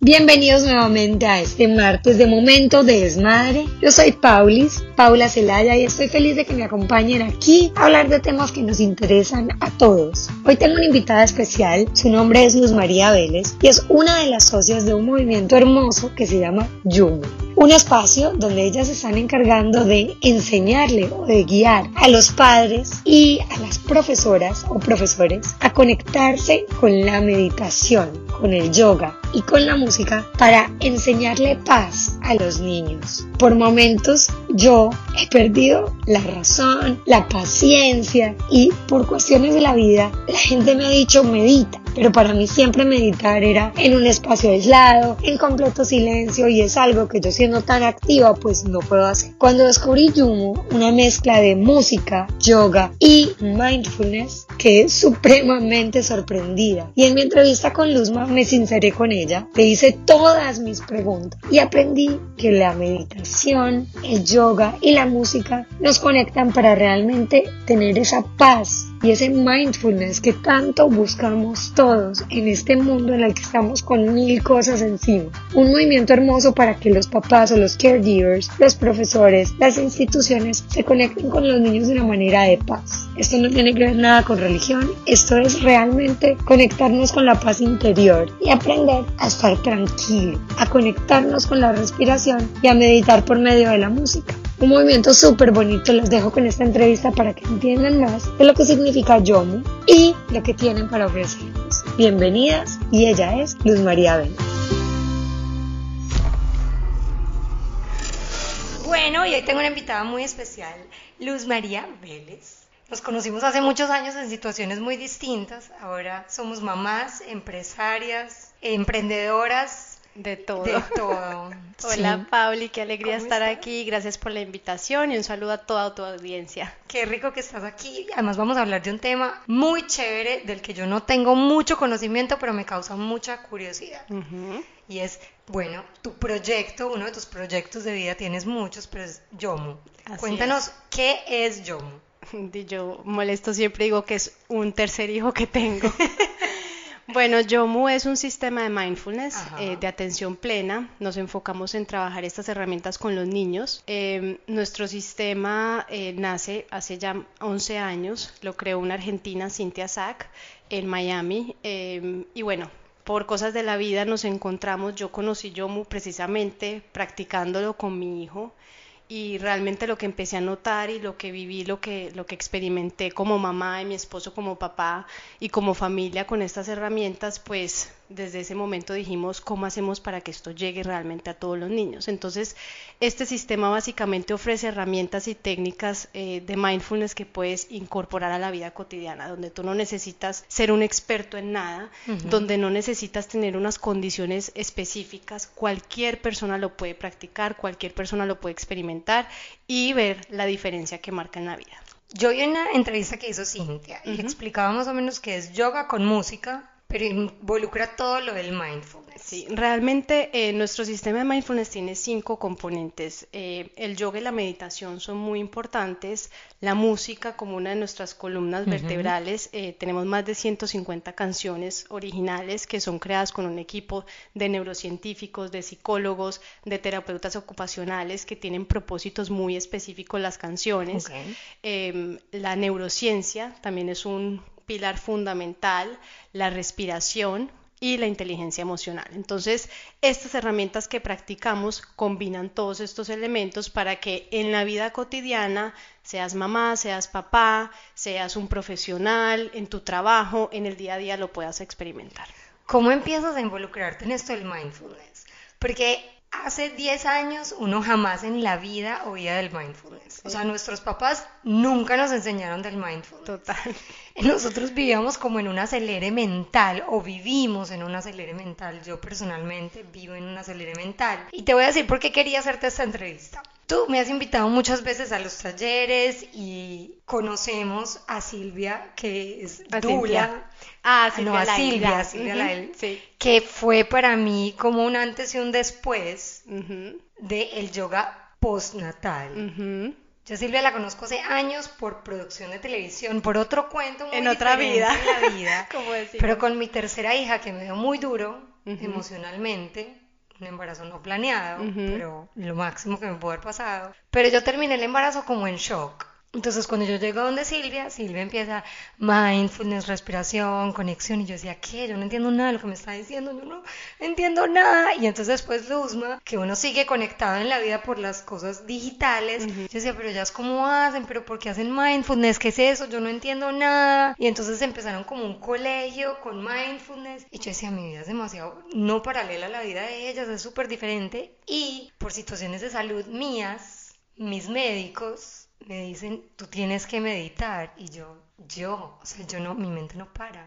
Bienvenidos nuevamente a este martes de Momento de Desmadre. Yo soy Paulis, Paula Celaya, y estoy feliz de que me acompañen aquí a hablar de temas que nos interesan a todos. Hoy tengo una invitada especial, su nombre es Luz María Vélez y es una de las socias de un movimiento hermoso que se llama Yumo. Un espacio donde ellas se están encargando de enseñarle o de guiar a los padres y a las profesoras o profesores a conectarse con la meditación, con el yoga y con la música para enseñarle paz a los niños. Por momentos yo he perdido la razón, la paciencia y por cuestiones de la vida la gente me ha dicho medita pero para mí siempre meditar era en un espacio aislado, en completo silencio y es algo que yo siendo tan activa pues no puedo hacer. Cuando descubrí Yumo, una mezcla de música, yoga y mindfulness, quedé supremamente sorprendida y en mi entrevista con Luzma me sinceré con ella, le hice todas mis preguntas y aprendí que la meditación, el yoga y la música nos conectan para realmente tener esa paz y ese mindfulness que tanto buscamos todos en este mundo en el que estamos con mil cosas encima. Un movimiento hermoso para que los papás o los caregivers, los profesores, las instituciones se conecten con los niños de una manera de paz. Esto no tiene que ver nada con religión, esto es realmente conectarnos con la paz interior y aprender a estar tranquilo, a conectarnos con la respiración y a meditar por medio de la música un movimiento súper bonito. Los dejo con esta entrevista para que entiendan más de lo que significa Yomu y lo que tienen para ofrecernos. Bienvenidas y ella es Luz María Vélez. Bueno, y hoy tengo una invitada muy especial, Luz María Vélez. Nos conocimos hace muchos años en situaciones muy distintas. Ahora somos mamás, empresarias, emprendedoras, de todo. De todo. Hola Pauli, qué alegría estar aquí. Gracias por la invitación y un saludo a toda tu audiencia. Qué rico que estás aquí. Además vamos a hablar de un tema muy chévere del que yo no tengo mucho conocimiento, pero me causa mucha curiosidad. Y es, bueno, tu proyecto, uno de tus proyectos de vida, tienes muchos, pero es Yomu. Cuéntanos, ¿qué es Yomu? Yo molesto siempre digo que es un tercer hijo que tengo. Bueno, Yomu es un sistema de mindfulness, eh, de atención plena. Nos enfocamos en trabajar estas herramientas con los niños. Em, nuestro sistema eh, nace hace ya 11 años, lo creó una argentina, Cynthia Sack, en Miami. Em, y bueno, por cosas de la vida nos encontramos, yo conocí Yomu precisamente practicándolo con mi hijo y realmente lo que empecé a notar y lo que viví, lo que, lo que experimenté como mamá y mi esposo como papá y como familia con estas herramientas, pues desde ese momento dijimos cómo hacemos para que esto llegue realmente a todos los niños. Entonces, este sistema básicamente ofrece herramientas y técnicas eh, de mindfulness que puedes incorporar a la vida cotidiana, donde tú no necesitas ser un experto en nada, donde no necesitas tener unas condiciones específicas, cualquier persona lo puede practicar, cualquier persona lo puede experimentar y ver la diferencia que marca en la vida. Yo vi una entrevista que hizo Cintia y explicaba más o menos que es yoga con música pero involucra todo lo del mindfulness. Sí, realmente eh, nuestro sistema de mindfulness tiene cinco componentes. Eh, el yoga y la meditación son muy importantes. La música como una de nuestras columnas vertebrales. Eh, tenemos más de 150 canciones originales que son creadas con un equipo de neurocientíficos, de psicólogos, de terapeutas ocupacionales que tienen propósitos muy específicos las canciones. Em, la neurociencia también es un pilar fundamental, la respiración y la inteligencia emocional. Entonces, estas herramientas que practicamos combinan todos estos elementos para que en la vida cotidiana, seas mamá, seas papá, seas un profesional, en tu trabajo, en el día a día lo puedas experimentar. ¿Cómo empiezas a involucrarte en esto del mindfulness? Porque hace 10 años uno jamás en la vida oía del mindfulness. O sea, nuestros papás nunca nos enseñaron del mindfulness. Total. Nosotros vivíamos como en un acelere mental o vivimos en un acelere mental. Yo personalmente vivo en un acelere mental. Y te voy a decir por qué quería hacerte esta entrevista. Tú me has invitado muchas veces a los talleres y conocemos a Silvia, que es Dula. Ah, Silvia no, a Silvia, Silvia sí. que fue para mí como un antes y un después de el yoga postnatal. Yo a Silvia la conozco hace años por producción de televisión, por otro cuento muy en otra vida, en la vida. pero con mi tercera hija que me dio muy duro, emocionalmente, un embarazo no planeado, pero lo máximo que me pudo haber pasado. Pero yo terminé el embarazo como en shock. Entonces cuando yo llego donde Silvia, Silvia empieza mindfulness, respiración, conexión y yo decía, ¿qué? Yo no entiendo nada de lo que me está diciendo, yo no entiendo nada. Y entonces después Luzma, que uno sigue conectado en la vida por las cosas digitales, yo decía, pero ya es como hacen, pero ¿por qué hacen mindfulness? ¿Qué es eso? Yo no entiendo nada. Y entonces empezaron como un colegio con mindfulness y yo decía, mi vida es demasiado no paralela a la vida de ellas, es súper diferente. Y por situaciones de salud mías, mis médicos me dicen, tú tienes que meditar y yo, yo, o sea, yo no, mi mente no para.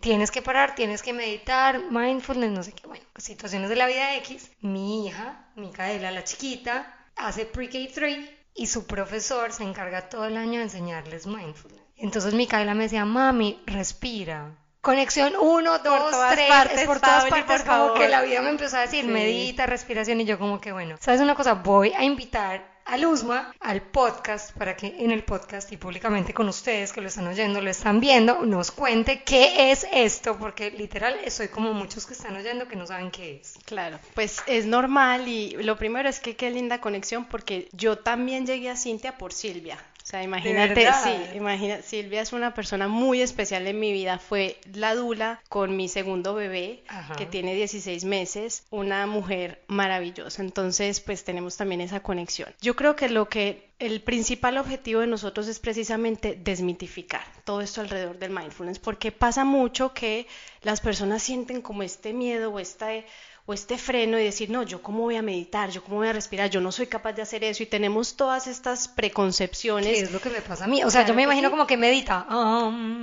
Tienes que parar, tienes que meditar, mindfulness, no sé qué, bueno, situaciones de la vida X. Mi hija, Micaela, la chiquita, hace pre-K3 y su profesor se encarga todo el año de enseñarles mindfulness. Entonces Micaela me decía, mami, respira. Conexión 1, 2, 3, es por todas partes, como que la vida me empezó a decir, medita, respiración, y yo como que bueno, ¿sabes una cosa? Voy a invitar a Luzma al podcast para que en el podcast y públicamente con ustedes que lo están oyendo, lo están viendo, nos cuente qué es esto, porque literal soy como muchos que están oyendo que no saben qué es. Claro, pues es normal y lo primero es que qué linda conexión porque yo también llegué a Cintia por Silvia. O sea, imagínate, sí, imagina, Silvia es una persona muy especial en mi vida. Fue la dula con mi segundo bebé, que tiene 16 meses, una mujer maravillosa. Entonces, pues tenemos también esa conexión. Yo creo que lo que el principal objetivo de nosotros es precisamente desmitificar todo esto alrededor del mindfulness, porque pasa mucho que las personas sienten como este miedo o esta o este freno y decir, no, yo cómo voy a meditar, yo cómo voy a respirar, yo no soy capaz de hacer eso y tenemos todas estas preconcepciones. ¿Qué es lo que me pasa a mí? O sea, yo me imagino como que medita.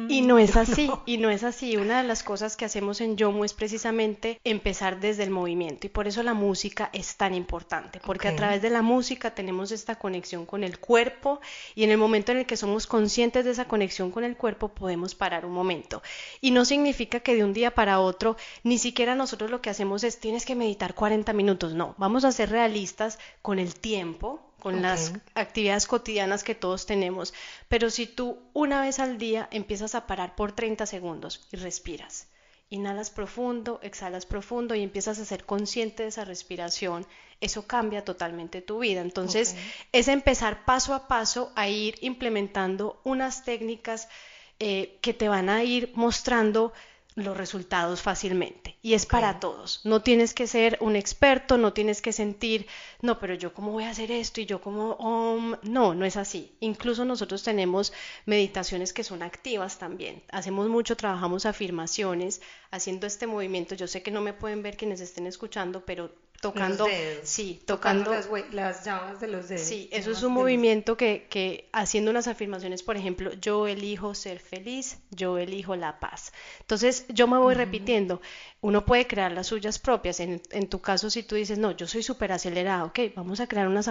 y no es así, y no es así. Una de las cosas que hacemos en Yomu es precisamente empezar desde el movimiento y por eso la música es tan importante, porque a través de la música tenemos esta conexión con el cuerpo y en el momento en el que somos conscientes de esa conexión con el cuerpo podemos parar un momento. Y no significa que de un día para otro ni siquiera nosotros lo que hacemos es tienes que meditar 40 minutos, no, vamos a ser realistas con el tiempo, con las actividades cotidianas que todos tenemos, pero si tú una vez al día empiezas a parar por 30 segundos y respiras, inhalas profundo, exhalas profundo y empiezas a ser consciente de esa respiración, eso cambia totalmente tu vida. Entonces, es empezar paso a paso a ir implementando unas técnicas eh, que te van a ir mostrando los resultados fácilmente y es para todos. No tienes que ser un experto, no tienes que sentir, no, pero yo cómo voy a hacer esto y yo cómo, no, no es así. Incluso nosotros tenemos meditaciones que son activas también. Hacemos mucho, trabajamos afirmaciones, haciendo este movimiento. Yo sé que no me pueden ver quienes estén escuchando, pero tocando, sí, tocando, las, llamas de los dedos. Sí, eso es un movimiento que, que haciendo unas afirmaciones, por ejemplo, yo elijo ser feliz, yo elijo la paz. Entonces yo me voy repitiendo, uno puede crear las suyas propias. En, en, tu caso, si tú dices, no, yo soy súper acelerado, ok, vamos a crear unas,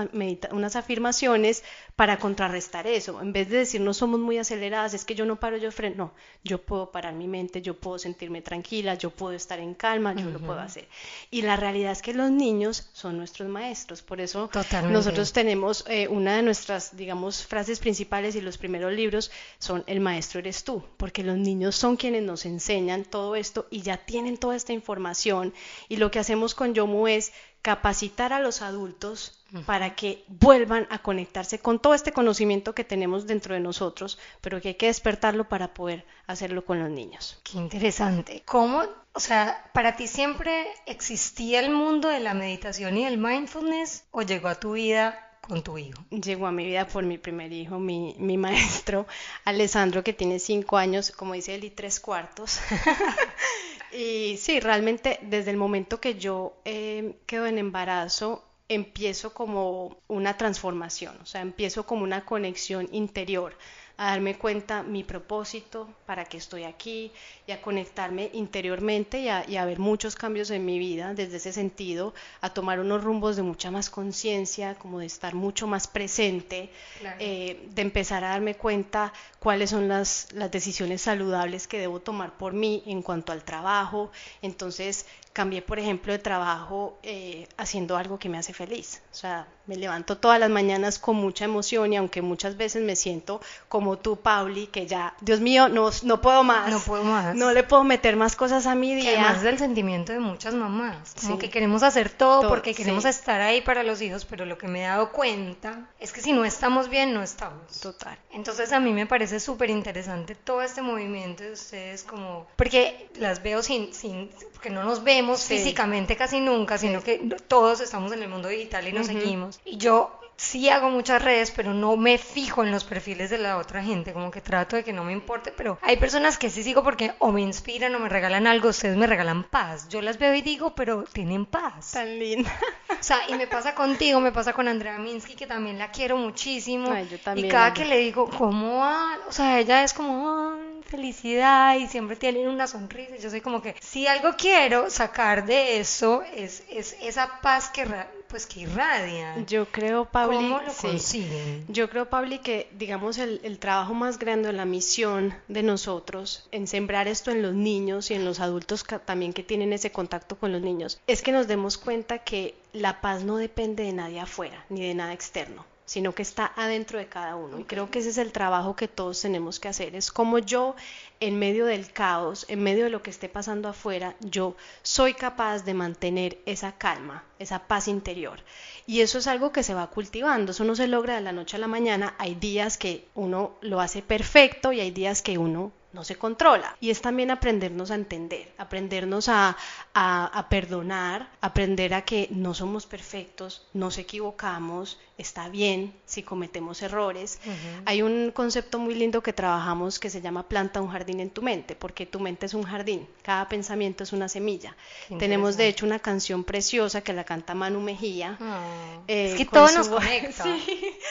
unas afirmaciones para contrarrestar eso. En vez de decir, no somos muy aceleradas, es que yo no paro, yo freno. No, yo puedo parar mi mente, yo puedo sentirme tranquila, yo puedo estar en calma, yo lo puedo hacer. Y la realidad es que los niños son nuestros maestros. Por eso nosotros tenemos eh, una de nuestras, digamos, frases principales y los primeros libros son, el maestro eres tú, porque los niños son quienes nos enseñan todo esto y ya tienen todo esta información y lo que hacemos con Yomu es capacitar a los adultos para que vuelvan a conectarse con todo este conocimiento que tenemos dentro de nosotros, pero que hay que despertarlo para poder hacerlo con los niños. Qué interesante. ¿Cómo, o sea, para ti siempre existía el mundo de la meditación y el mindfulness o llegó a tu vida con tu hijo? Llegó a mi vida por mi primer hijo, mi, mi maestro Alessandro, que tiene cinco años, como dice él, y tres cuartos. Y sí, realmente desde el momento que yo eh, quedo en embarazo, empiezo como una transformación, o sea, empiezo como una conexión interior a darme cuenta mi propósito, para qué estoy aquí, y a conectarme interiormente y a, ver muchos cambios en mi vida desde ese sentido, a tomar unos rumbos de mucha más conciencia, como de estar mucho más presente, eh, de empezar a darme cuenta cuáles son las, las decisiones saludables que debo tomar por mí en cuanto al trabajo. Entonces, cambié, por ejemplo, de trabajo eh, haciendo algo que me hace feliz. O sea, me levanto todas las mañanas con mucha emoción y aunque muchas veces me siento como tú, Pauli, que ya, Dios mío, no, no puedo más. No puedo más. No le puedo meter más cosas a mi día. Que además del sentimiento de muchas mamás. Como que queremos hacer todo, porque queremos estar ahí para los hijos, pero lo que me he dado cuenta es que si no estamos bien, no estamos. Total. Entonces a mí me parece súper interesante todo este movimiento de ustedes como... Porque las veo sin... sin porque no nos vemos físicamente casi nunca, sino que todos estamos en el mundo digital y nos seguimos. Y yo sí hago muchas redes, pero no me fijo en los perfiles de la otra gente, como que trato de que no me importe, pero hay personas que sí sigo porque o me inspiran o me regalan algo, ustedes me regalan paz. Yo las veo y digo, pero tienen paz. Tan linda. O sea, y me pasa contigo, me pasa con Andrea Minsky, que también la quiero muchísimo. Ay, yo también, y cada que le digo, ¿cómo va? O sea, ella es como, felicidad y siempre tiene una sonrisa. Yo soy como que, si algo quiero sacar de eso, es, es esa paz que pues que irradia. Yo creo, Pauli, ¿Cómo lo consiguen? Yo creo, Pauli, que digamos el, el, trabajo más grande, la misión de nosotros en sembrar esto en los niños y en los adultos también que tienen ese contacto con los niños, es que nos demos cuenta que la paz no depende de nadie afuera ni de nada externo sino que está adentro de cada uno. Y creo que ese es el trabajo que todos tenemos que hacer. Es como yo, en medio del caos, en medio de lo que esté pasando afuera, yo soy capaz de mantener esa calma, esa paz interior. Y eso es algo que se va cultivando, eso no se logra de la noche a la mañana. Hay días que uno lo hace perfecto y hay días que uno no se controla. Y es también aprendernos a entender, aprendernos a, a, perdonar, aprender a que no somos perfectos, nos equivocamos, está bien si cometemos errores. Hay un concepto muy lindo que trabajamos que se llama planta un jardín en tu mente, porque tu mente es un jardín, cada pensamiento es una semilla. Tenemos de hecho una canción preciosa que la canta Manu Mejía. Ah. Eh, es que todo nos conecta.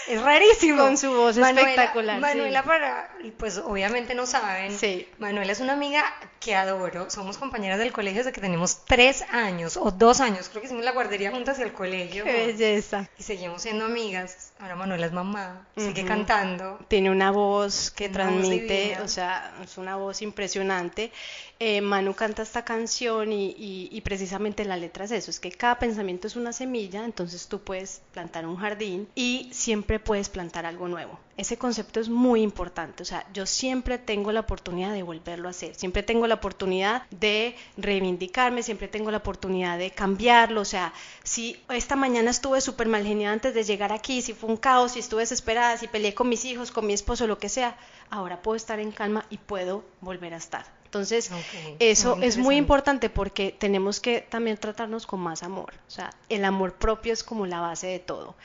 Es rarísimo. Con su voz espectacular. Manuela para, pues obviamente no saben, Sí. Manuela es una amiga que adoro. Somos compañeras del colegio desde que tenemos tres años o dos años. Creo que hicimos la guardería juntas y el colegio. Qué belleza. Y seguimos siendo amigas amigas. Ahora Manuela es mamá, sigue cantando. Tiene una voz que transmite, o sea, es una voz impresionante. Eh, Manu canta esta canción y, y, precisamente la letra es eso, es que cada pensamiento es una semilla, entonces tú puedes plantar un jardín y siempre puedes plantar algo nuevo. Ese concepto es muy importante, o sea, yo siempre tengo la oportunidad de volverlo a hacer, siempre tengo la oportunidad de reivindicarme, siempre tengo la oportunidad de cambiarlo, o sea, si esta mañana estuve súper mal genial antes de llegar aquí, si fue un caos, si estuve desesperada, si peleé con mis hijos, con mi esposo, lo que sea, ahora puedo estar en calma y puedo volver a estar. Entonces, eso es muy importante porque tenemos que también tratarnos con más amor. O sea, el amor propio es como la base de todo.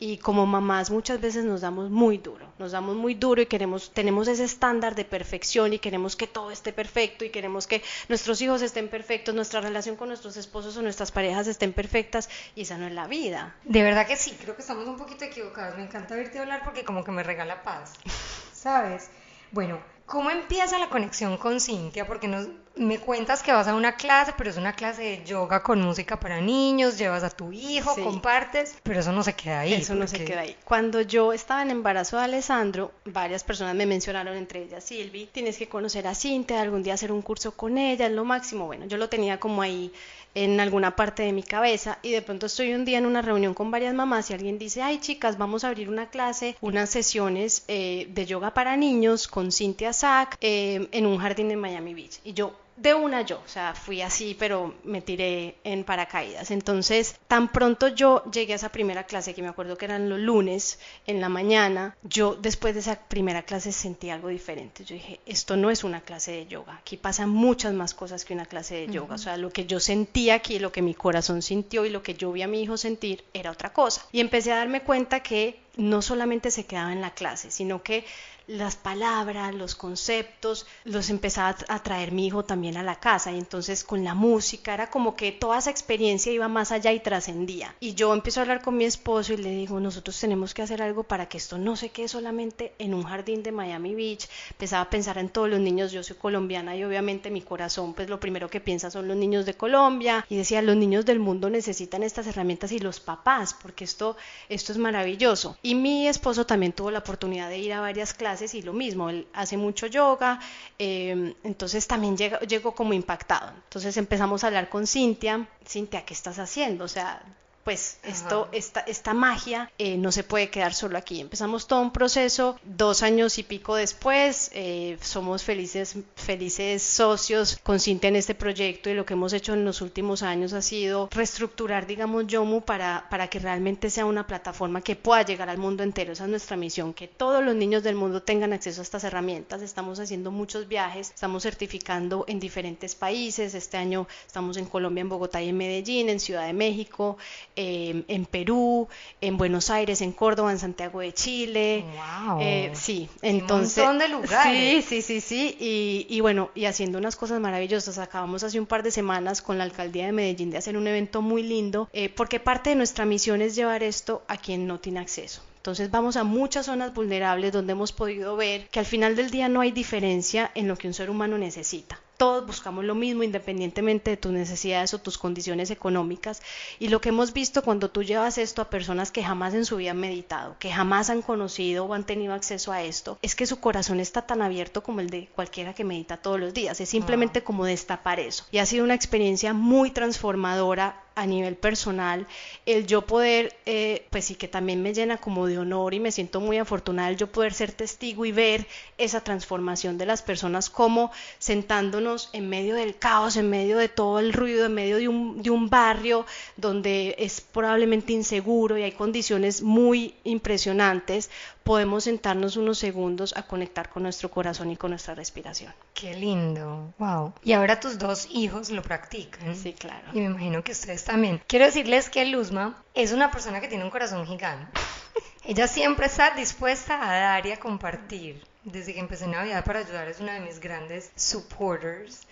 Y como mamás muchas veces nos damos muy duro, nos damos muy duro y queremos, tenemos ese estándar de perfección y queremos que todo esté perfecto y queremos que nuestros hijos estén perfectos, nuestra relación con nuestros esposos o nuestras parejas estén perfectas y esa no es la vida. De verdad que sí, creo que estamos un poquito equivocados. Me encanta verte hablar porque como que me regala paz, ¿sabes? Bueno, ¿Cómo empieza la conexión con Cintia? Porque nos, me cuentas que vas a una clase, pero es una clase de yoga con música para niños, llevas a tu hijo, compartes, pero eso no se queda ahí. Eso no se queda ahí. Cuando yo estaba en embarazo de Alessandro, varias personas me mencionaron, entre ellas Silvi, tienes que conocer a Cintia, algún día hacer un curso con ella, es lo máximo. Bueno, yo lo tenía como ahí en alguna parte de mi cabeza y de pronto estoy un día en una reunión con varias mamás y alguien dice, ay chicas, vamos a abrir una clase, unas sesiones eh, de yoga para niños con Cintia Sack eh, en un jardín en Miami Beach. Y yo, de una yo, o sea, fui así, pero me tiré en paracaídas. Entonces, tan pronto yo llegué a esa primera clase, que me acuerdo que eran los lunes en la mañana, yo después de esa primera clase sentí algo diferente. Yo dije, esto no es una clase de yoga, aquí pasan muchas más cosas que una clase de yoga. O sea, lo que yo sentí aquí, lo que mi corazón sintió y lo que yo vi a mi hijo sentir era otra cosa. Y empecé a darme cuenta que no solamente se quedaba en la clase, sino que las palabras, los conceptos, los empezaba a traer mi hijo también a la casa y entonces con la música era como que toda esa experiencia iba más allá y trascendía. Y yo empiezo a hablar con mi esposo y le digo, nosotros tenemos que hacer algo para que esto no se quede solamente en un jardín de Miami Beach. Empezaba a pensar en todos los niños, yo soy colombiana y obviamente mi corazón pues lo primero que piensa son los niños de Colombia y decía, los niños del mundo necesitan estas herramientas y los papás porque esto, esto es maravilloso. Y mi esposo también tuvo la oportunidad de ir a varias clases clases y lo mismo, él hace mucho yoga, em, entonces también llegó como impactado. Entonces empezamos a hablar con Cintia, Cintia, ¿qué estás haciendo? O sea, pues esto, esta, esta magia eh, no se puede quedar solo aquí. Empezamos todo un proceso, dos años y pico después, eh, somos felices, felices socios con Cintia en este proyecto y lo que hemos hecho en los últimos años ha sido reestructurar, digamos, Yomu para, para que realmente sea una plataforma que pueda llegar al mundo entero. Esa es nuestra misión, que todos los niños del mundo tengan acceso a estas herramientas. Estamos haciendo muchos viajes, estamos certificando en diferentes países. Este año estamos en Colombia, en Bogotá y en Medellín, en Ciudad de México. Em, en Perú, en Buenos Aires, en Córdoba, en Santiago de Chile. Wow. Eh, sí, entonces. Un montón de lugares. Sí, sí, sí, sí. Y, y, bueno, y haciendo unas cosas maravillosas. Acabamos hace un par de semanas con la alcaldía de Medellín de hacer un evento muy lindo, eh, porque parte de nuestra misión es llevar esto a quien no tiene acceso. Entonces vamos a muchas zonas vulnerables donde hemos podido ver que al final del día no hay diferencia en lo que un ser humano necesita todos buscamos lo mismo independientemente de tus necesidades o tus condiciones económicas. Y lo que hemos visto cuando tú llevas esto a personas que jamás en su vida han meditado, que jamás han conocido o han tenido acceso a esto, es que su corazón está tan abierto como el de cualquiera que medita todos los días. Es simplemente ah. como destapar eso. Y ha sido una experiencia muy transformadora a nivel personal, el yo poder, eh, pues sí que también me llena como de honor y me siento muy afortunada el yo poder ser testigo y ver esa transformación de las personas como sentándonos en medio del caos, en medio de todo el ruido, en medio de un, de un barrio donde es probablemente inseguro y hay condiciones muy impresionantes, podemos sentarnos unos segundos a conectar con nuestro corazón y con nuestra respiración. Qué lindo, wow. Y ahora tus dos hijos lo practican. Sí, claro. Y me imagino que ustedes también. Quiero decirles que Luzma es una persona que tiene un corazón gigante. Ella siempre está dispuesta a dar y a compartir. Desde que empecé Navidad para ayudar es una de mis grandes supporters.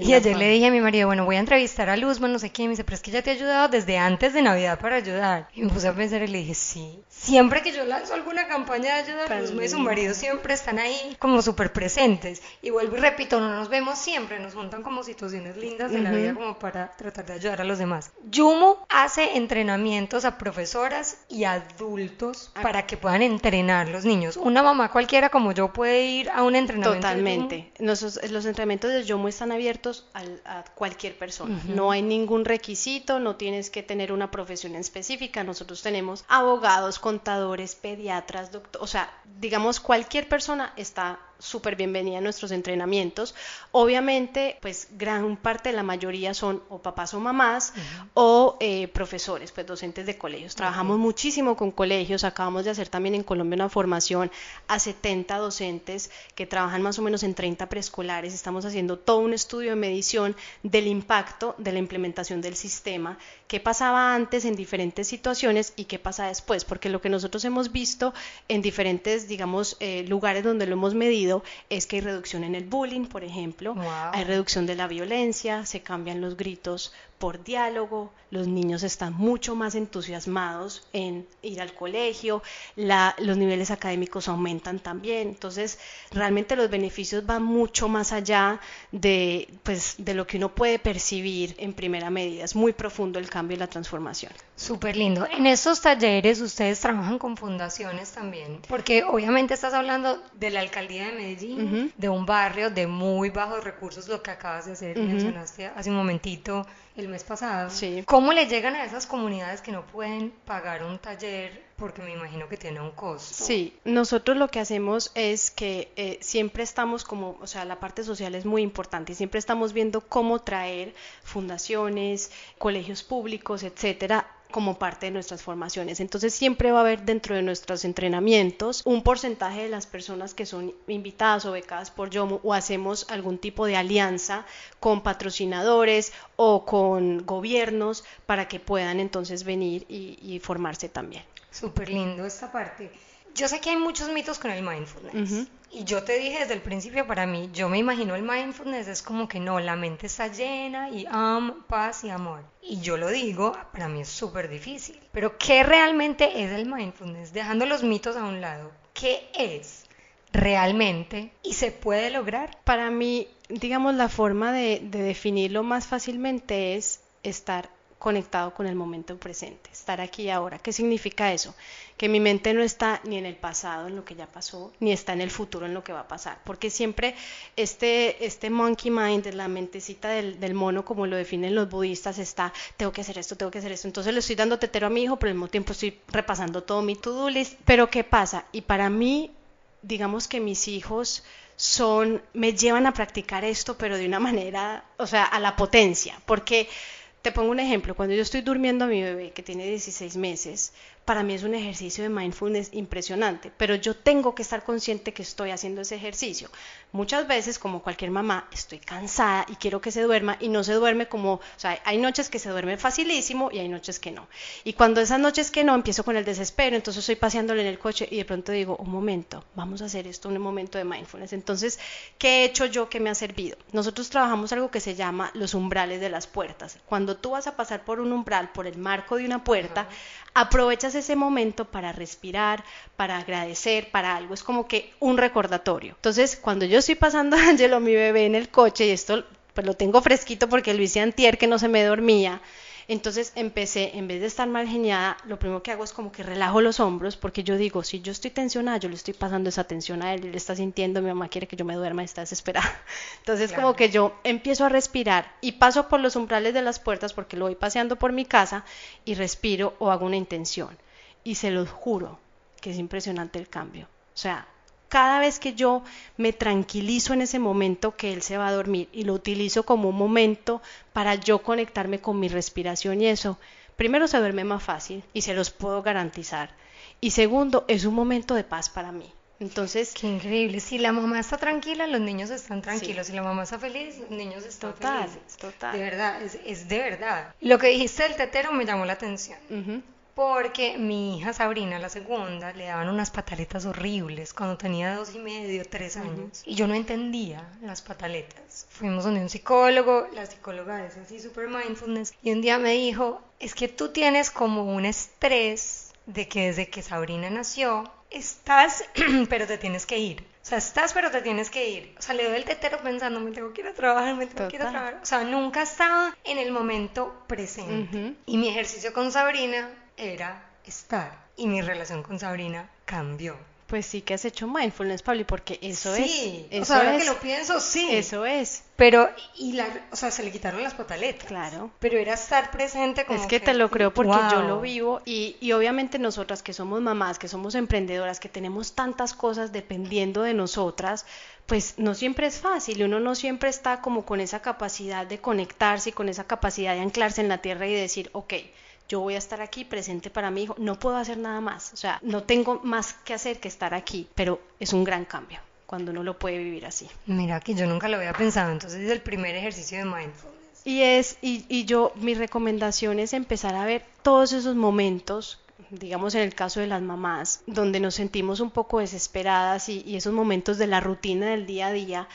Y ayer le dije a mi marido, bueno, voy a entrevistar a Luzma, no sé quién, me dice, pero es que ya te ha ayudado desde antes de Navidad para ayudar. Y me puse a pensar y le dije, sí, siempre que yo lanzo alguna campaña de ayuda, Luzma y su marido siempre están ahí como súper presentes. Y vuelvo y repito, no nos vemos siempre, nos juntan como situaciones lindas de la vida como para tratar de ayudar a los demás. Yumo hace entrenamientos a profesoras y adultos ah. para que puedan entrenar los niños. Una mamá cualquiera como yo puede ir a un entrenamiento. Totalmente. Los, los entrenamientos de Yomo están abiertos a cualquier persona. No hay ningún requisito, no tienes que tener una profesión específica. Nosotros tenemos abogados, contadores, pediatras, doctores, o sea, digamos, cualquier persona está súper bienvenida a nuestros entrenamientos. Obviamente, pues gran parte de la mayoría son o papás o mamás o eh, profesores, pues docentes de colegios. Trabajamos muchísimo con colegios, acabamos de hacer también en Colombia una formación a 70 docentes que trabajan más o menos en 30 preescolares. Estamos haciendo todo un estudio de medición del impacto de la implementación del sistema, qué pasaba antes en diferentes situaciones y qué pasa después, porque lo que nosotros hemos visto en diferentes, digamos, eh, lugares donde lo hemos medido, es que hay reducción en el bullying, por ejemplo, hay reducción de la violencia, se cambian los gritos por diálogo, los niños están mucho más entusiasmados en ir al colegio, los niveles académicos aumentan también, entonces realmente los beneficios van mucho más allá de, pues, de lo que uno puede percibir en primera medida, es muy profundo el cambio y la transformación. Súper lindo. En estos talleres ustedes trabajan con fundaciones también, porque obviamente estás hablando de la alcaldía de Medellín, de un barrio de muy bajos recursos, lo que acabas de hacer, mencionaste hace un momentito el mes pasado. Sí. ¿Cómo le llegan a esas comunidades que no pueden pagar un taller porque me imagino que tiene un costo. Sí, nosotros lo que hacemos es que eh, siempre estamos como, o sea, la parte social es muy importante y siempre estamos viendo cómo traer fundaciones, colegios públicos, etcétera, como parte de nuestras formaciones. Entonces siempre va a haber dentro de nuestros entrenamientos un porcentaje de las personas que son invitadas o becadas por YOMO o hacemos algún tipo de alianza con patrocinadores o con gobiernos para que puedan entonces venir y, formarse también. Súper lindo esta parte. Yo sé que hay muchos mitos con el mindfulness. Y yo te dije desde el principio, para mí, yo me imagino el mindfulness es como que no, la mente está llena y am, paz y amor. Y yo lo digo, para mí es súper difícil. Pero ¿qué realmente es el mindfulness? Dejando los mitos a un lado, ¿qué es realmente y se puede lograr? Para mí, digamos, la forma de, de definirlo más fácilmente es estar conectado con el momento presente, estar aquí ahora. ¿Qué significa eso? Que mi mente no está ni en el pasado, en lo que ya pasó, ni está en el futuro, en lo que va a pasar. Porque siempre este, este monkey mind, la mentecita del, del mono, como lo definen los budistas, está, tengo que hacer esto, tengo que hacer esto. Entonces le estoy dando tetero a mi hijo, pero al mismo tiempo estoy repasando todo mi to-do list. Pero ¿qué pasa? Y para mí, digamos que mis hijos son, me llevan a practicar esto, pero de una manera, o sea, a la potencia, porque te pongo un ejemplo, cuando yo estoy durmiendo a mi bebé que tiene 16 meses, para mí es un ejercicio de mindfulness impresionante, pero yo tengo que estar consciente que estoy haciendo ese ejercicio. Muchas veces, como cualquier mamá, estoy cansada y quiero que se duerma y no se duerme como, o sea, hay noches que se duerme facilísimo y hay noches que no. Y cuando esas noches que no, empiezo con el desespero, entonces estoy paseándole en el coche y de pronto digo, un momento, vamos a hacer esto, un momento de mindfulness. Entonces, ¿qué he hecho yo que me ha servido? Nosotros trabajamos algo que se llama los umbrales de las puertas. Cuando tú vas a pasar por un umbral, por el marco de una puerta, aprovechas ese momento para respirar, para agradecer, para algo. Es como que un recordatorio. Entonces, cuando yo estoy pasando a Angelo, mi bebé, en el coche, y esto pues lo tengo fresquito porque lo hice antier que no se me dormía, entonces empecé, en vez de estar mal geniada, lo primero que hago es como que relajo los hombros porque yo digo, si yo estoy tensionada, yo le estoy pasando esa tensión a él, él está sintiendo, mi mamá quiere que yo me duerma, está desesperada. Entonces como que yo empiezo a respirar y paso por los umbrales de las puertas porque lo voy paseando por mi casa y respiro o hago una intención. Y se los juro que es impresionante el cambio. O sea, cada vez que yo me tranquilizo en ese momento que él se va a dormir y lo utilizo como un momento para yo conectarme con mi respiración y eso, primero se duerme más fácil y se los puedo garantizar. Y segundo, es un momento de paz para mí. Entonces, qué increíble. Si la mamá está tranquila, los niños están tranquilos. Si la mamá está feliz, los niños están total, felices. Total. De verdad, es, de verdad. Lo que dijiste del tetero me llamó la atención porque mi hija Sabrina, la segunda, le daban unas pataletas horribles cuando tenía dos y medio, tres años. Y yo no entendía las pataletas. Fuimos donde un psicólogo, la psicóloga es así, super mindfulness, y un día me dijo, es que tú tienes como un estrés de que desde que Sabrina nació, estás, pero te tienes que ir. O sea, estás, pero te tienes que ir. O sea, le doy el tetero pensando, me tengo que ir a trabajar, me tengo que ir a trabajar. O sea, nunca estaba en el momento presente. Y mi ejercicio con Sabrina era estar. Y mi relación con Sabrina cambió. Pues sí que has hecho mindfulness, Pablo, porque eso es. Sí, eso o sea, ahora que lo pienso, sí. Eso es. Pero, y la, o sea, se le quitaron las pataletas. Claro. Pero era estar presente como Es que, te lo creo porque yo lo vivo y, y obviamente nosotras que somos mamás, que somos emprendedoras, que tenemos tantas cosas dependiendo de nosotras, pues no siempre es fácil y uno no siempre está como con esa capacidad de conectarse y con esa capacidad de anclarse en la tierra y decir, ok, yo voy a estar aquí presente para mi hijo, no puedo hacer nada más, o sea, no tengo más que hacer que estar aquí, pero es un gran cambio cuando uno lo puede vivir así. Mira que yo nunca lo había pensado, entonces es el primer ejercicio de mindfulness. Y es, y, y yo, mi recomendación es empezar a ver todos esos momentos digamos en el caso de las mamás, donde nos sentimos un poco desesperadas y, y, esos momentos de la rutina del día a día,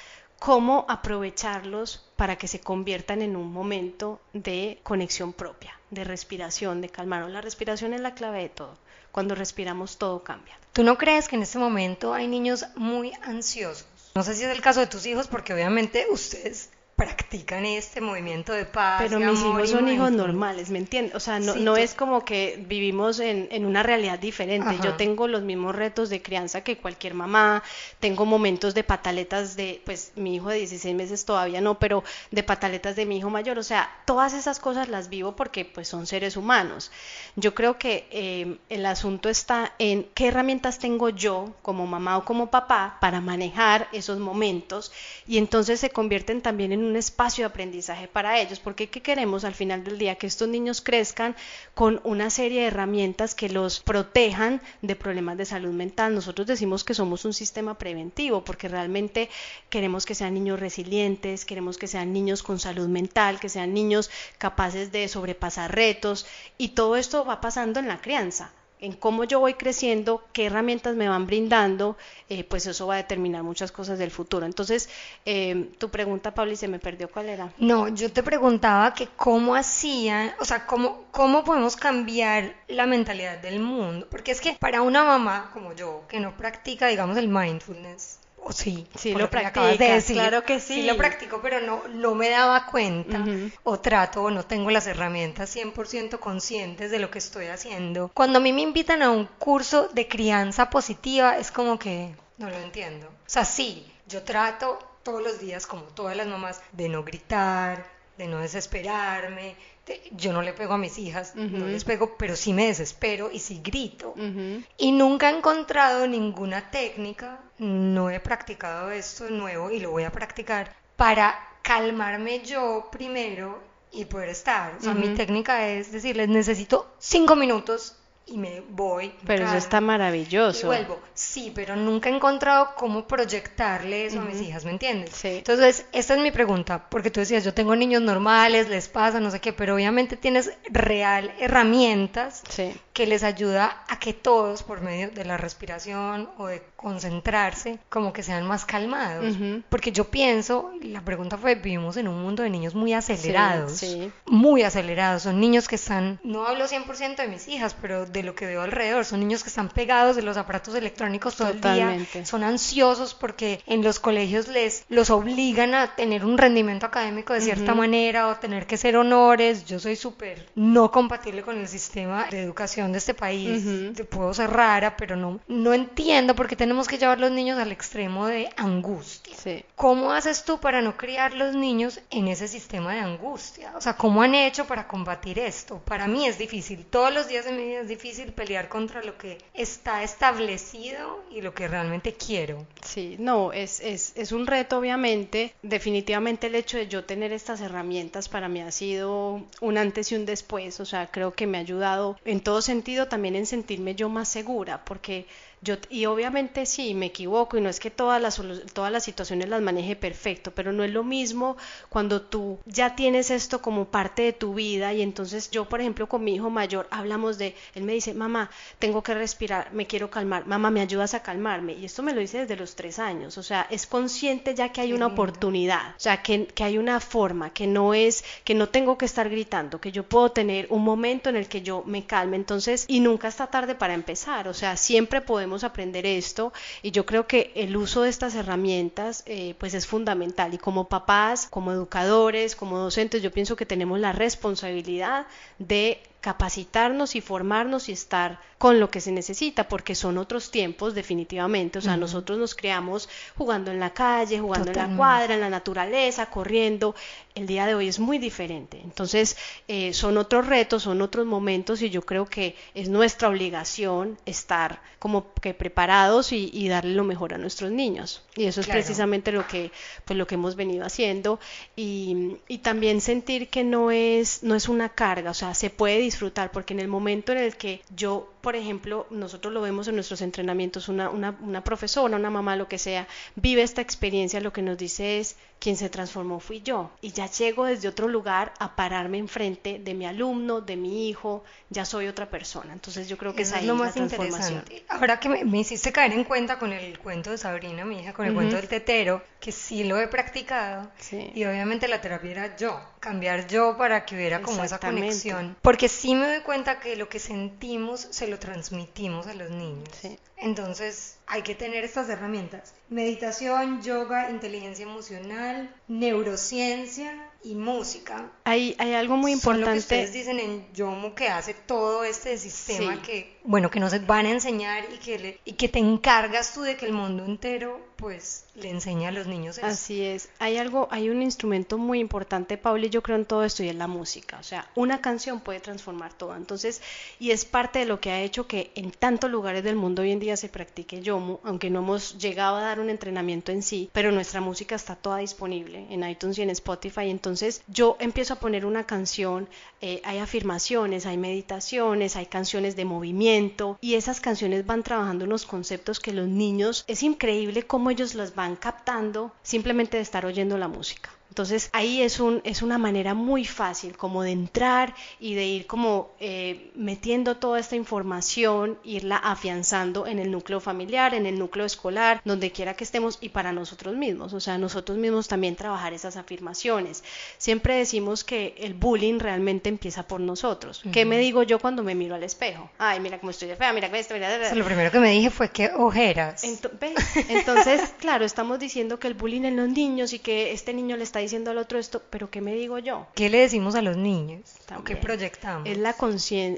cómo aprovecharlos para que se conviertan en un momento de conexión propia, de respiración, de calmarnos. La respiración es la clave de todo. Cuando respiramos todo cambia. ¿Tú no crees que en este momento hay niños muy ansiosos? No sé si es el caso de tus hijos, porque obviamente ustedes practican este movimiento de paz. Pero mis hijos son hijos normales, ¿me entiendes? O sea, no, no es como que vivimos en, en una realidad diferente. Yo tengo los mismos retos de crianza que cualquier mamá, tengo momentos de pataletas de, pues mi hijo de 16 meses todavía no, pero de pataletas de mi hijo mayor. O sea, todas esas cosas las vivo porque pues son seres humanos. Yo creo que eh, el asunto está en qué herramientas tengo yo como mamá o como papá para manejar esos momentos y entonces se convierten también en un espacio de aprendizaje para ellos, porque ¿qué queremos al final del día? Que estos niños crezcan con una serie de herramientas que los protejan de problemas de salud mental. Nosotros decimos que somos un sistema preventivo, porque realmente queremos que sean niños resilientes, queremos que sean niños con salud mental, que sean niños capaces de sobrepasar retos, y todo esto va pasando en la crianza en cómo yo voy creciendo, qué herramientas me van brindando, eh, pues eso va a determinar muchas cosas del futuro. Entonces, eh, tu pregunta, Pablo, y se me perdió cuál era. No, yo te preguntaba que cómo hacían, o sea, cómo, cómo podemos cambiar la mentalidad del mundo, porque es que para una mamá como yo, que no practica, digamos, el mindfulness, sí, sí lo, practicas, claro que sí. Sí lo practico, pero no, no me daba cuenta o trato o no tengo las herramientas 100% conscientes de lo que estoy haciendo. Cuando a mí me invitan a un curso de crianza positiva, es como que no lo entiendo. O sea, sí, yo trato todos los días, como todas las mamás, de no gritar, de no desesperarme. Yo no le pego a mis hijas, no les pego, pero sí me desespero y sí grito. Y nunca he encontrado ninguna técnica, no he practicado esto nuevo y lo voy a practicar para calmarme yo primero y poder estar. O sea, mi técnica es decirles, necesito cinco minutos y me voy. Pero eso está maravilloso. Y vuelvo. Sí, pero nunca he encontrado cómo proyectarle eso a mis hijas, ¿me entiendes? Sí. Entonces, esta es mi pregunta, porque tú decías, yo tengo niños normales, les pasa, no sé qué, pero obviamente tienes real herramientas que les ayuda a que todos, por medio de la respiración o de concentrarse, como que sean más calmados. Porque yo pienso, la pregunta fue, vivimos en un mundo de niños muy acelerados, sí, muy acelerados, son niños que están, no hablo 100% de mis hijas, pero de lo que veo alrededor. Son niños que están pegados de los aparatos electrónicos todo el día, son ansiosos porque en los colegios les los obligan a tener un rendimiento académico de cierta manera o tener que ser honores. Yo soy súper no compatible con el sistema de educación de este país. Puedo ser rara, pero no, no entiendo por qué tenemos que llevar los niños al extremo de angustia. ¿Cómo haces tú para no criar los niños en ese sistema de angustia? O sea, ¿cómo han hecho para combatir esto? Para mí es difícil. Todos los días de mi vida es difícil difícil pelear contra lo que está establecido y lo que realmente quiero. Sí, no, es, es, es un reto obviamente. Definitivamente el hecho de yo tener estas herramientas para mí ha sido un antes y un después. O sea, creo que me ha ayudado en todo sentido también en sentirme yo más segura, porque yo, y obviamente sí, me equivoco y no es que todas las, todas las situaciones las maneje perfecto, pero no es lo mismo cuando tú ya tienes esto como parte de tu vida y entonces yo, por ejemplo, con mi hijo mayor hablamos de, él me dice, mamá, tengo que respirar, me quiero calmar, mamá, me ayudas a calmarme y esto me lo dice desde los tres años, o sea, es consciente ya que hay una oportunidad, o sea, que, que hay una forma, que no es, que no tengo que estar gritando, que yo puedo tener un momento en el que yo me calme, entonces, y nunca está tarde para empezar, o sea, siempre podemos aprender esto y yo creo que el uso de estas herramientas eh, pues es fundamental. Y como papás, como educadores, como docentes, yo pienso que tenemos la responsabilidad de capacitarnos y formarnos y estar con lo que se necesita, porque son otros tiempos definitivamente, o sea, nosotros nos creamos jugando en la calle, jugando en la cuadra, en la naturaleza, corriendo, el día de hoy es muy diferente, entonces eh, son otros retos, son otros momentos y yo creo que es nuestra obligación estar como que preparados y, darle lo mejor a nuestros niños. Y eso es precisamente lo que pues lo que hemos venido haciendo. Y, y también sentir que no es no es una carga, o sea, se puede disfrutar, porque en el momento en el que yo, por ejemplo, nosotros lo vemos en nuestros entrenamientos, una, una, una profesora, una mamá, lo que sea, vive esta experiencia, lo que nos dice es, quien se transformó fui yo. Y ya llego desde otro lugar a pararme enfrente de mi alumno, de mi hijo, ya soy otra persona. Entonces yo creo que es ahí lo más la transformación. Interesante. Ahora que me, hiciste caer en cuenta con el cuento de Sabrina, mi hija, con el cuento del tetero, que sí lo he practicado. Y obviamente la terapia era yo, cambiar yo para que hubiera como esa conexión. Porque sí me doy cuenta que lo que sentimos se lo transmitimos a los niños. Entonces hay que tener estas herramientas. Meditación, yoga, inteligencia emocional, neurociencia y música. Hay, hay algo muy importante. Son lo que ustedes dicen en Yomo que hace todo este sistema que, bueno, que nos van a enseñar y que, le, y que te encargas tú de que el mundo entero, pues, le enseñe a los niños eso. Así es. Hay algo, hay un instrumento muy importante, Pauli, yo creo en todo esto y es la música. O sea, una canción puede transformar todo. Entonces, y es parte de lo que ha hecho que en tantos lugares del mundo hoy en día se practique Yomo, aunque no hemos llegado a dar un entrenamiento en sí, pero nuestra música está toda disponible en iTunes y en Spotify. Entonces, yo empiezo a poner una canción, eh, hay afirmaciones, hay meditaciones, hay canciones de movimiento y esas canciones van trabajando unos conceptos que los niños, es increíble cómo ellos las van captando simplemente de estar oyendo la música. Entonces ahí es, un, es una manera muy fácil como de entrar y de ir como eh, metiendo toda esta información, irla afianzando en el núcleo familiar, en el núcleo escolar, donde quiera que estemos y para nosotros mismos. O sea, nosotros mismos también trabajar esas afirmaciones. Siempre decimos que el bullying realmente empieza por nosotros. ¿Qué me digo yo cuando me miro al espejo? Ay, mira cómo estoy de fea, mira que esto, mira. lo primero que me dije fue que ojeras. Entonces, claro, estamos diciendo que el bullying en los niños y que este niño le está diciendo al otro esto, pero ¿qué me digo yo? ¿Qué le decimos a los niños? ¿Qué proyectamos? Es, la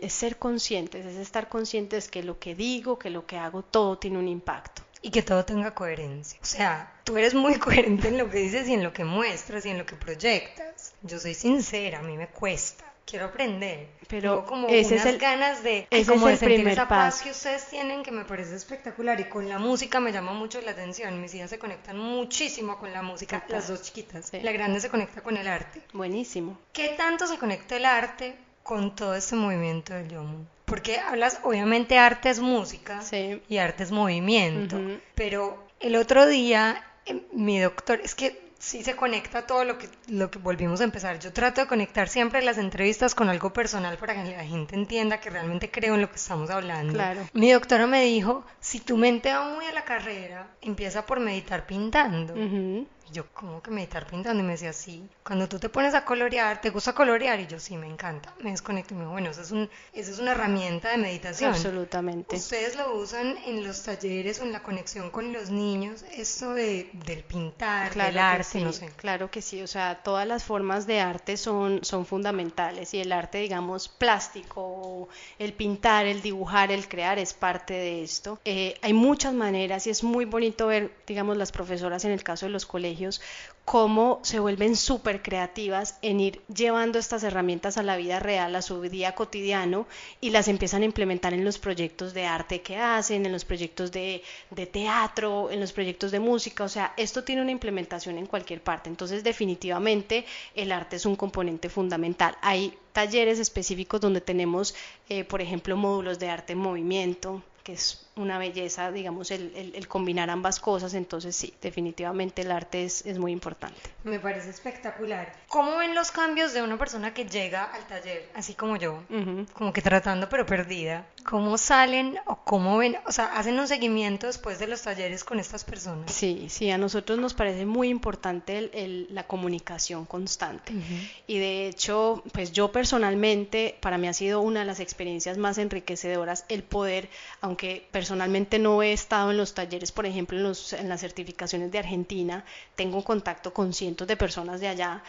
es ser conscientes, es estar conscientes que lo que digo, que lo que hago, todo tiene un impacto. Y que todo tenga coherencia. O sea, tú eres muy coherente en lo que dices y en lo que muestras y en lo que proyectas. Yo soy sincera, a mí me cuesta quiero aprender. Pero como ese es el, ganas de, ese como es el primer esa paz que ustedes tienen que me parece espectacular y con la música me llama mucho la atención. Mis hijas se conectan muchísimo con la música, las dos chiquitas. La grande se conecta con el arte. Buenísimo. ¿Qué tanto se conecta el arte con todo este movimiento del yomu? Porque hablas, obviamente arte es música y arte es movimiento, pero el otro día eh, mi doctor, es que sí se conecta todo lo que, lo que volvimos a empezar. Yo trato de conectar siempre las entrevistas con algo personal para que la gente entienda que realmente creo en lo que estamos hablando. Claro. Mi doctora me dijo, si tu mente va muy a la carrera, empieza por meditar pintando yo, como que meditar pintando? Y me decía, sí, cuando tú te pones a colorear, ¿te gusta colorear? Y yo, sí, me encanta. Me desconecto y me dijo, bueno, eso es, un, eso es una herramienta de meditación. Absolutamente. ¿Ustedes lo usan en los talleres o en la conexión con los niños? Eso de, del pintar, claro del arte, no sé. Claro que sí, o sea, todas las formas de arte son, son fundamentales y el arte, digamos, plástico, el pintar, el dibujar, el crear es parte de esto. Eh, hay muchas maneras y es muy bonito ver, digamos, las profesoras en el caso de los colegios cómo se vuelven súper creativas en ir llevando estas herramientas a la vida real, a su día cotidiano, y las empiezan a implementar en los proyectos de arte que hacen, en los proyectos de, de teatro, en los proyectos de música, o sea, esto tiene una implementación en cualquier parte, entonces definitivamente el arte es un componente fundamental. Hay talleres específicos donde tenemos, eh, por ejemplo, módulos de arte en movimiento, que es una belleza, digamos, el, combinar ambas cosas, entonces sí, definitivamente el arte es, muy importante. Me parece espectacular. ¿Cómo ven los cambios de una persona que llega al taller, así como yo, como que tratando pero perdida? ¿Cómo salen o cómo ven, o sea, hacen un seguimiento después de los talleres con estas personas? Sí, sí, a nosotros nos parece muy importante la comunicación constante. Y de hecho, pues yo personalmente, para mí ha sido una de las experiencias más enriquecedoras el poder, aunque personalmente no he estado en los talleres, por ejemplo, en, las certificaciones de Argentina, tengo contacto con cientos de personas de allá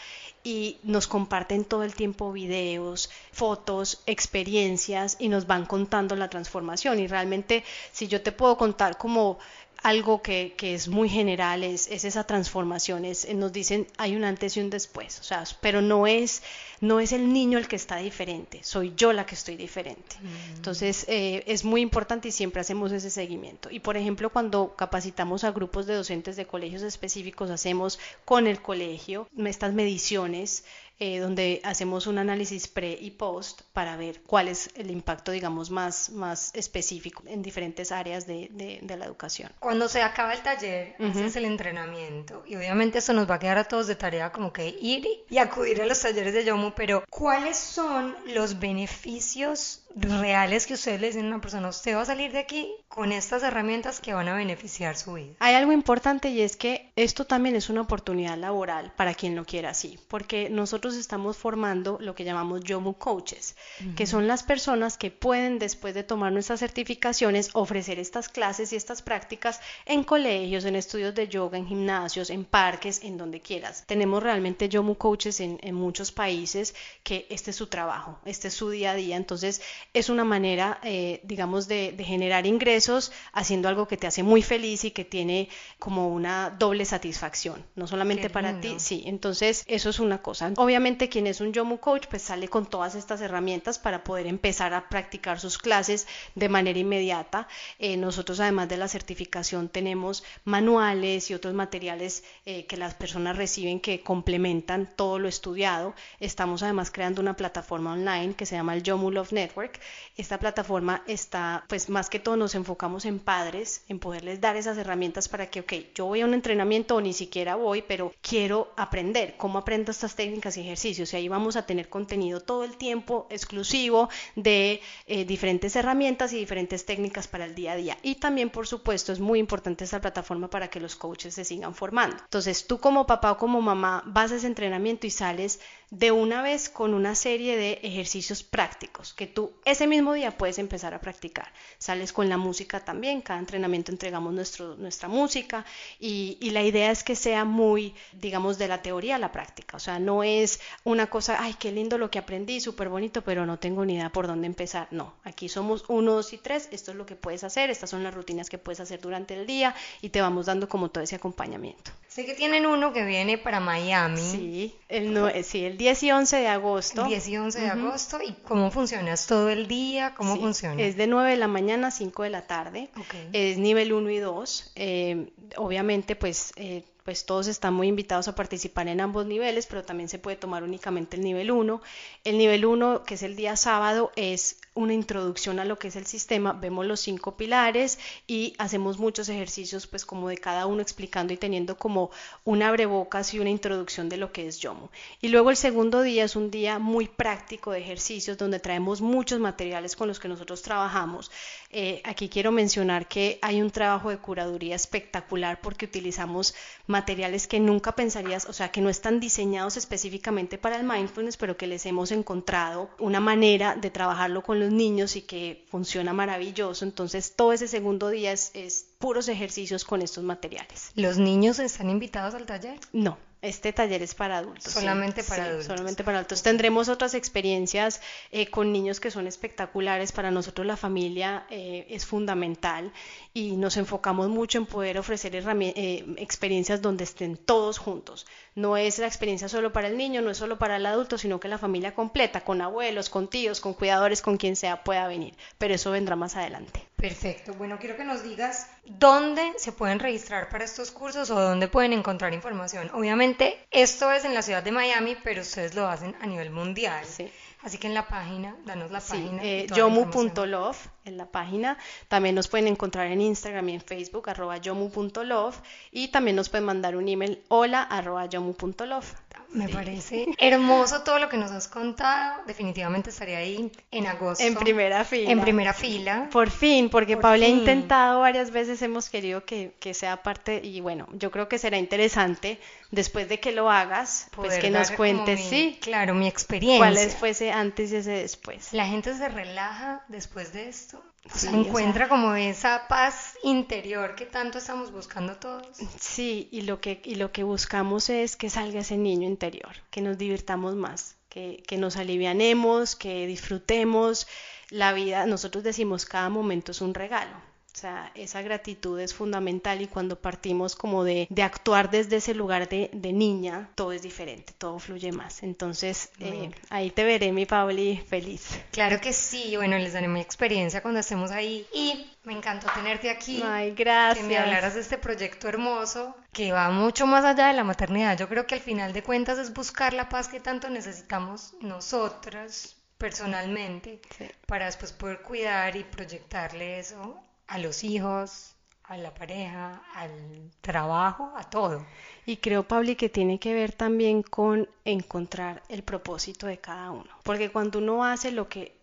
y nos comparten todo el tiempo videos, fotos, experiencias y nos van contando la transformación. Y realmente, si yo te puedo contar como algo que, que, es muy general, es, es esa transformación, es, nos dicen hay un antes y un después, o sea, pero no es, no es el niño el que está diferente, soy yo la que estoy diferente. Mm. Entonces, eh, es muy importante y siempre hacemos ese seguimiento. Y, por ejemplo, cuando capacitamos a grupos de docentes de colegios específicos, hacemos con el colegio estas mediciones eh, donde hacemos un análisis pre y post para ver cuál es el impacto, digamos, más, más específico en diferentes áreas de, de, la educación. Cuando se acaba el taller, haces el entrenamiento y obviamente eso nos va a quedar a todos de tarea como que ir y acudir a los talleres de Yomu, pero ¿cuáles son los beneficios reales que ustedes le dicen a una persona, usted va a salir de aquí con estas herramientas que van a beneficiar su vida. Hay algo importante y es que esto también es una oportunidad laboral para quien lo quiera así, porque nosotros estamos formando lo que llamamos Yomu Coaches, que son las personas que pueden después de tomar nuestras certificaciones ofrecer estas clases y estas prácticas en colegios, en estudios de yoga, en gimnasios, en parques, en donde quieras. Tenemos realmente Yomu Coaches en, en muchos países que este es su trabajo, este es su día a día, entonces es una manera, eh, digamos, de, generar ingresos haciendo algo que te hace muy feliz y que tiene como una doble satisfacción, no solamente para ti, sí, entonces eso es una cosa. Obviamente quien es un Yomu Coach pues sale con todas estas herramientas para poder empezar a practicar sus clases de manera inmediata. Eh, nosotros además de la certificación tenemos manuales y otros materiales eh, que las personas reciben que complementan todo lo estudiado. Estamos además creando una plataforma online que se llama el Yomu Love Network Esta plataforma está, pues más que todo nos enfocamos en padres, en poderles dar esas herramientas para que, ok, yo voy a un entrenamiento o ni siquiera voy, pero quiero aprender cómo aprendo estas técnicas y ejercicios. Y ahí vamos a tener contenido todo el tiempo exclusivo de eh, diferentes herramientas y diferentes técnicas para el día a día. Y también, por supuesto, es muy importante esta plataforma para que los coaches se sigan formando. Entonces, tú como papá o como mamá vas a ese entrenamiento y sales de una vez con una serie de ejercicios prácticos que tú ese mismo día puedes empezar a practicar. Sales con la música también, cada entrenamiento entregamos nuestro, nuestra música y, y, la idea es que sea muy, digamos, de la teoría a la práctica. O sea, no es una cosa, ay, qué lindo lo que aprendí, súper bonito, pero no tengo ni idea por dónde empezar. No, aquí somos uno, dos y tres, esto es lo que puedes hacer, estas son las rutinas que puedes hacer durante el día y te vamos dando como todo ese acompañamiento. Sé que tienen uno que viene para Miami. Sí, el, sí, el 10 y 11 de agosto. 10 y 11 de agosto. ¿Y cómo funciona? ¿Es todo el día? ¿Cómo funciona? Es de 9 de la mañana a 5 de la tarde. Es nivel 1 y 2. Eh, obviamente, pues... Eh, pues todos están muy invitados a participar en ambos niveles, pero también se puede tomar únicamente el nivel 1. El nivel 1, que es el día sábado, es una introducción a lo que es el sistema, vemos los cinco pilares y hacemos muchos ejercicios pues como de cada uno explicando y teniendo como una abrebocas y una introducción de lo que es Yomo. Y luego el segundo día es un día muy práctico de ejercicios donde traemos muchos materiales con los que nosotros trabajamos. Eh, aquí quiero mencionar que hay un trabajo de curaduría espectacular porque utilizamos materiales que nunca pensarías, o sea, que no están diseñados específicamente para el mindfulness, pero que les hemos encontrado una manera de trabajarlo con los niños y que funciona maravilloso. Entonces todo ese segundo día es, es puros ejercicios con estos materiales. ¿Los niños están invitados al taller? No, este taller es para adultos. Solamente para adultos. Solamente para adultos. Tendremos otras experiencias eh, con niños que son espectaculares. Para nosotros la familia eh, es fundamental y nos enfocamos mucho en poder ofrecer eh, experiencias donde estén todos juntos. No es la experiencia solo para el niño, no es solo para el adulto, sino que la familia completa, con abuelos, con tíos, con cuidadores, con quien sea pueda venir. Pero eso vendrá más adelante. Perfecto. Bueno, quiero que nos digas dónde se pueden registrar para estos cursos o dónde pueden encontrar información. Obviamente, esto es en la ciudad de Miami, pero ustedes lo hacen a nivel mundial. Sí. Así que en la página, danos la página. Eh, yomu.love en la página. También nos pueden encontrar en Instagram y en Facebook, arroba yomu.love. Y también nos pueden mandar un email, hola, arroba yomu.love. Me parece hermoso todo lo que nos has contado. Definitivamente estaría ahí en agosto. En primera fila. En primera fila. Por fin, porque Paula ha intentado varias veces, hemos querido que, que, sea parte, y bueno, yo creo que será interesante después de que lo hagas, pues que nos cuentes, sí. Claro, mi experiencia. ¿Cuál fuese antes y ese después? La gente se relaja después de esto se encuentra como esa paz interior que tanto estamos buscando todos. Sí, y lo que, y lo que buscamos es que salga ese niño interior, que nos divirtamos más, que, que nos alivianemos, que disfrutemos la vida. Nosotros decimos cada momento es un regalo. O sea, esa gratitud es fundamental y cuando partimos como de, de actuar desde ese lugar de, de, niña, todo es diferente, todo fluye más. Entonces, eh, ahí te veré, mi Pauli, feliz. Claro que sí, bueno, les daré mi experiencia cuando estemos ahí y me encantó tenerte aquí. Ay, gracias. Que me hablaras de este proyecto hermoso que va mucho más allá de la maternidad. Yo creo que al final de cuentas es buscar la paz que tanto necesitamos nosotras personalmente para después poder cuidar y proyectarle eso a los hijos, a la pareja, al trabajo, a todo. Y creo, Pabli, que tiene que ver también con encontrar el propósito de cada uno. Porque cuando uno hace lo que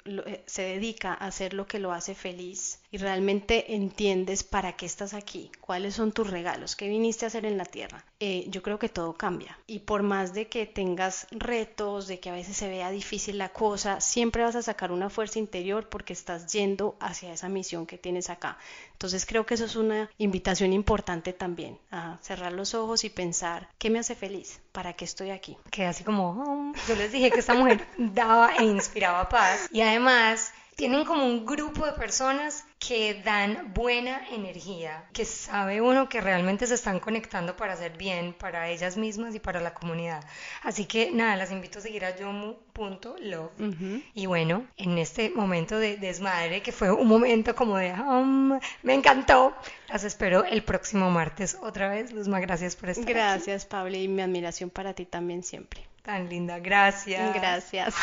se dedica a hacer lo que lo hace feliz y realmente entiendes para qué estás aquí, cuáles son tus regalos, qué viniste a hacer en la tierra, eh, yo creo que todo cambia. Y por más de que tengas retos, de que a veces se vea difícil la cosa, siempre vas a sacar una fuerza interior porque estás yendo hacia esa misión que tienes acá. Entonces creo que eso es una invitación importante también, a cerrar los ojos y pensar, ¿qué me hace feliz? ¿Para qué estoy aquí? Que así como, oh, yo les dije que esta mujer daba e inspiraba paz. Y además tienen como un grupo de personas que dan buena energía, que sabe uno que realmente se están conectando para hacer bien para ellas mismas y para la comunidad. Así que nada, las invito a seguir a yomu.love. Y bueno, en este momento de desmadre, que fue un momento como de, um, me encantó, las espero el próximo martes otra vez. Luzma, gracias por estar Gracias, Pablo, y mi admiración para ti también siempre. Tan linda, gracias. Gracias.